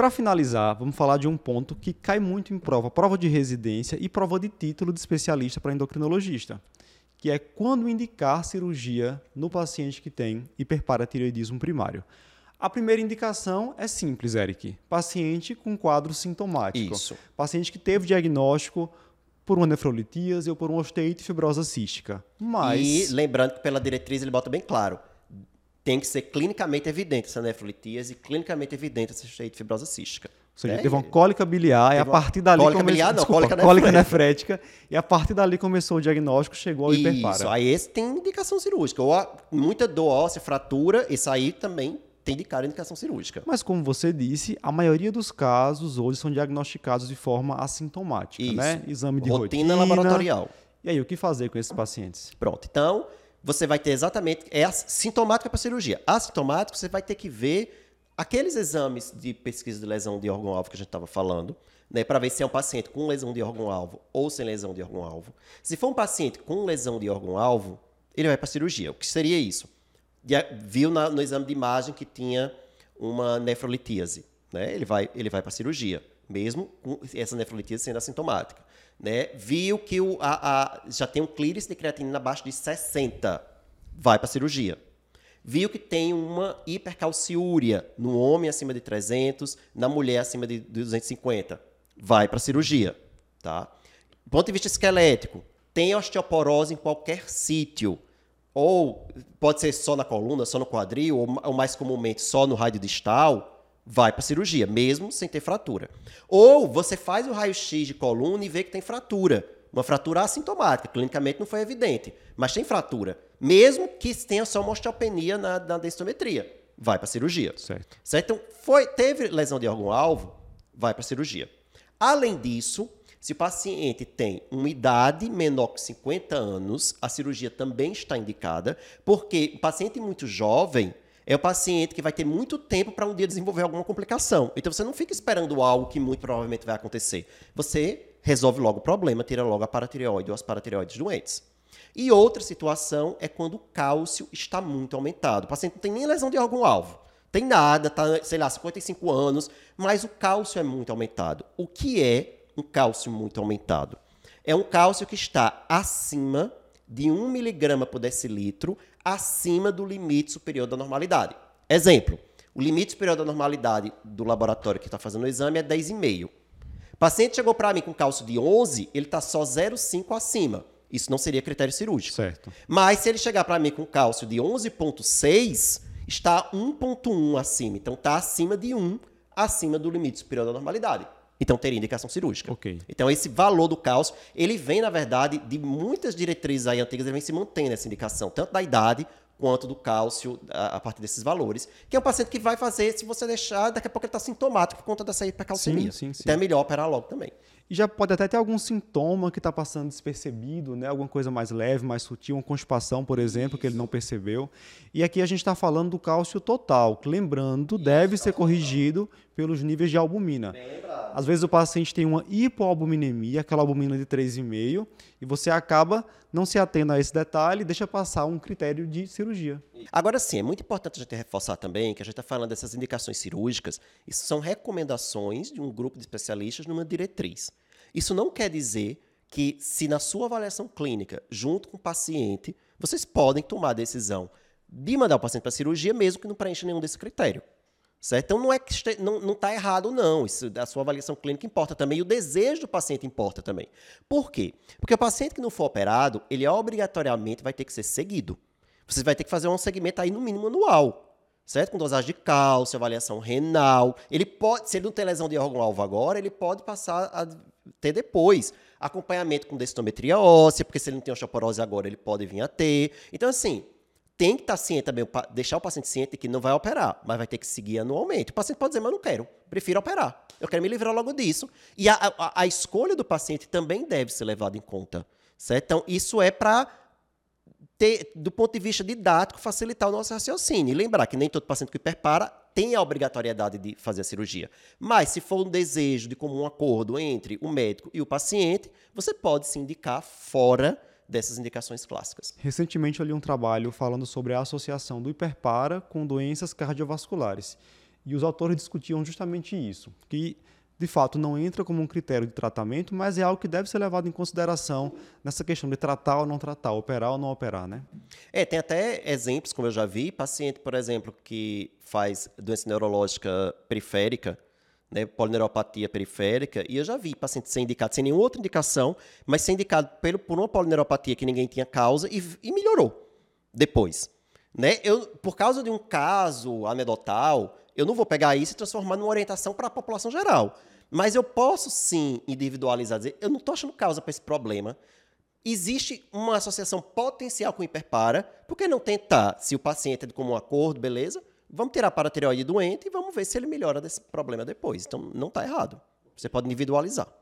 para finalizar, vamos falar de um ponto que cai muito em prova, prova de residência e prova de título de especialista para endocrinologista, que é quando indicar cirurgia no paciente que tem hiperparatireoidismo primário. A primeira indicação é simples, Eric. Paciente com quadro sintomático. Isso. Paciente que teve diagnóstico por uma nefrolitíase ou por uma osteite fibrosa cística. Mas... E lembrando que pela diretriz ele bota bem claro, tem que ser clinicamente evidente essa nefrolitíase e clinicamente evidente essa osteite fibrosa cística. Ou seja, É, teve uma cólica biliar e a partir dali cólica começou, biliar não, desculpa, cólica cólica nefrética e a partir dali começou o diagnóstico, chegou ao Isso, hiperpara. aí esse tem indicação cirúrgica. Ou a- muita dor óssea, fratura, esse aí também tem de cara indicação cirúrgica. Mas como você disse, a maioria dos casos hoje são diagnosticados de forma assintomática, Isso. né? Exame de Rotina rotina, laboratorial. E aí, o que fazer com esses pacientes? Pronto. Então, você vai ter exatamente. É sintomático para cirurgia. Assintomático, você vai ter que ver aqueles exames de pesquisa de lesão de órgão-alvo que a gente estava falando, né, para ver se é um paciente com lesão de órgão-alvo ou sem lesão de órgão-alvo. Se for um paciente com lesão de órgão-alvo, ele vai para cirurgia. O que seria isso? Viu na- no exame de imagem que tinha uma nefrolitíase, né? Ele vai, ele vai para cirurgia, mesmo com essa nefrolitíase sendo assintomática. Né? Viu que o, a, a- já tem um clearance de creatinina abaixo de 60, vai para cirurgia. Viu que tem uma hipercalciúria no homem acima de 300, na mulher acima de 250, vai para cirurgia, tá? Do ponto de vista esquelético, tem osteoporose em qualquer sítio, ou pode ser só na coluna, só no quadril, ou, ou mais comumente só no rádio distal, vai para cirurgia, mesmo sem ter fratura. Ou você faz o raio-x de coluna e vê que tem fratura. Uma fratura assintomática, clinicamente não foi evidente, mas tem fratura. Mesmo que tenha só uma osteopenia na, na densitometria, vai para cirurgia. Certo. Certo? Então, foi, teve lesão de órgão-alvo, vai para cirurgia. Além disso, se o paciente tem uma idade menor que 50 anos, a cirurgia também está indicada, porque o paciente muito jovem é o paciente que vai ter muito tempo para um dia desenvolver alguma complicação. Então você não fica esperando algo que muito provavelmente vai acontecer. Você resolve logo o problema, tira logo a paratireoide ou as paratireoides doentes. E outra situação é quando o cálcio está muito aumentado. O paciente não tem nem lesão de órgão-alvo. Tem nada, tá, sei lá, 55 anos, mas o cálcio é muito aumentado. O que é um cálcio muito aumentado? É um cálcio que está acima de 1 miligrama por decilitro, acima do limite superior da normalidade. Exemplo, o limite superior da normalidade do laboratório que está fazendo o exame é 10,5. O paciente chegou para mim com cálcio de 11, ele está só 0,5 acima. Isso não seria critério cirúrgico. Certo. Mas se ele chegar para mim com cálcio de 11,6, está 1,1 acima. Então está acima de 1, acima do limite superior da normalidade. Então teria indicação cirúrgica. Ok. Então esse valor do cálcio, ele vem, na verdade, de muitas diretrizes aí antigas, ele vem se mantendo essa indicação, tanto da idade quanto do cálcio a, a partir desses valores. Que é um paciente que vai fazer, se você deixar, daqui a pouco ele está sintomático por conta dessa hipercalcemia. Sim, sim, sim. Então é melhor operar logo também. E já pode até ter algum sintoma que está passando despercebido, né? Alguma coisa mais leve, mais sutil, uma constipação, por exemplo, que ele não percebeu. E aqui a gente está falando do cálcio total, que lembrando, deve ser corrigido pelos níveis de albumina. Às vezes o paciente tem uma hipoalbuminemia, aquela albumina de 3,5, e você acaba não se atendo a esse detalhe e deixa passar um critério de cirurgia. Agora sim, é muito importante a gente reforçar também que a gente está falando dessas indicações cirúrgicas, isso são recomendações de um grupo de especialistas numa diretriz. Isso não quer dizer que, se na sua avaliação clínica, junto com o paciente, vocês podem tomar a decisão de mandar o paciente para a cirurgia, mesmo que não preencha nenhum desse critério. Certo? Então não é que este- não está errado, não. Isso, a sua avaliação clínica importa também. E o desejo do paciente importa também. Por quê? Porque o paciente que não for operado, ele obrigatoriamente vai ter que ser seguido. Você vai ter que fazer um segmento aí no mínimo anual. Certo? Com dosagem de cálcio, avaliação renal. Ele pode, se ele não tem lesão de órgão-alvo agora, ele pode passar a ter depois. Acompanhamento com densitometria óssea, porque se ele não tem osteoporose agora, ele pode vir a ter. Então, assim, tem que estar ciente também, deixar o paciente ciente que não vai operar, mas vai ter que seguir anualmente. O paciente pode dizer, mas eu não quero, prefiro operar. Eu quero me livrar logo disso. E a, a, a escolha do paciente também deve ser levada em conta. Certo? Então, isso é para ter, do ponto de vista didático, facilitar o nosso raciocínio. E lembrar que nem todo paciente que hiperpara tem a obrigatoriedade de fazer a cirurgia. Mas, se for um desejo de comum acordo entre o médico e o paciente, você pode se indicar fora dessas indicações clássicas. Recentemente eu li um trabalho falando sobre a associação do hiperpara com doenças cardiovasculares. E os autores discutiam justamente isso, que de fato não entra como um critério de tratamento, mas é algo que deve ser levado em consideração nessa questão de tratar ou não tratar, operar ou não operar, né? É, tem até exemplos, como eu já vi, paciente, por exemplo, que faz doença neurológica periférica, né, polineuropatia periférica, e eu já vi paciente ser indicado sem nenhuma outra indicação, mas ser indicado pelo, por uma polineuropatia que ninguém tinha causa e, e melhorou depois. Né? Eu, por causa de um caso anedotal, eu não vou pegar isso e transformar numa orientação para a população geral. Mas eu posso sim individualizar, dizer, eu não estou achando causa para esse problema. Existe uma associação potencial com o hiperpara, por que não tentar, se o paciente é de comum acordo, beleza? Vamos tirar a paratireoide doente e vamos ver se ele melhora desse problema depois. Então, não está errado. Você pode individualizar.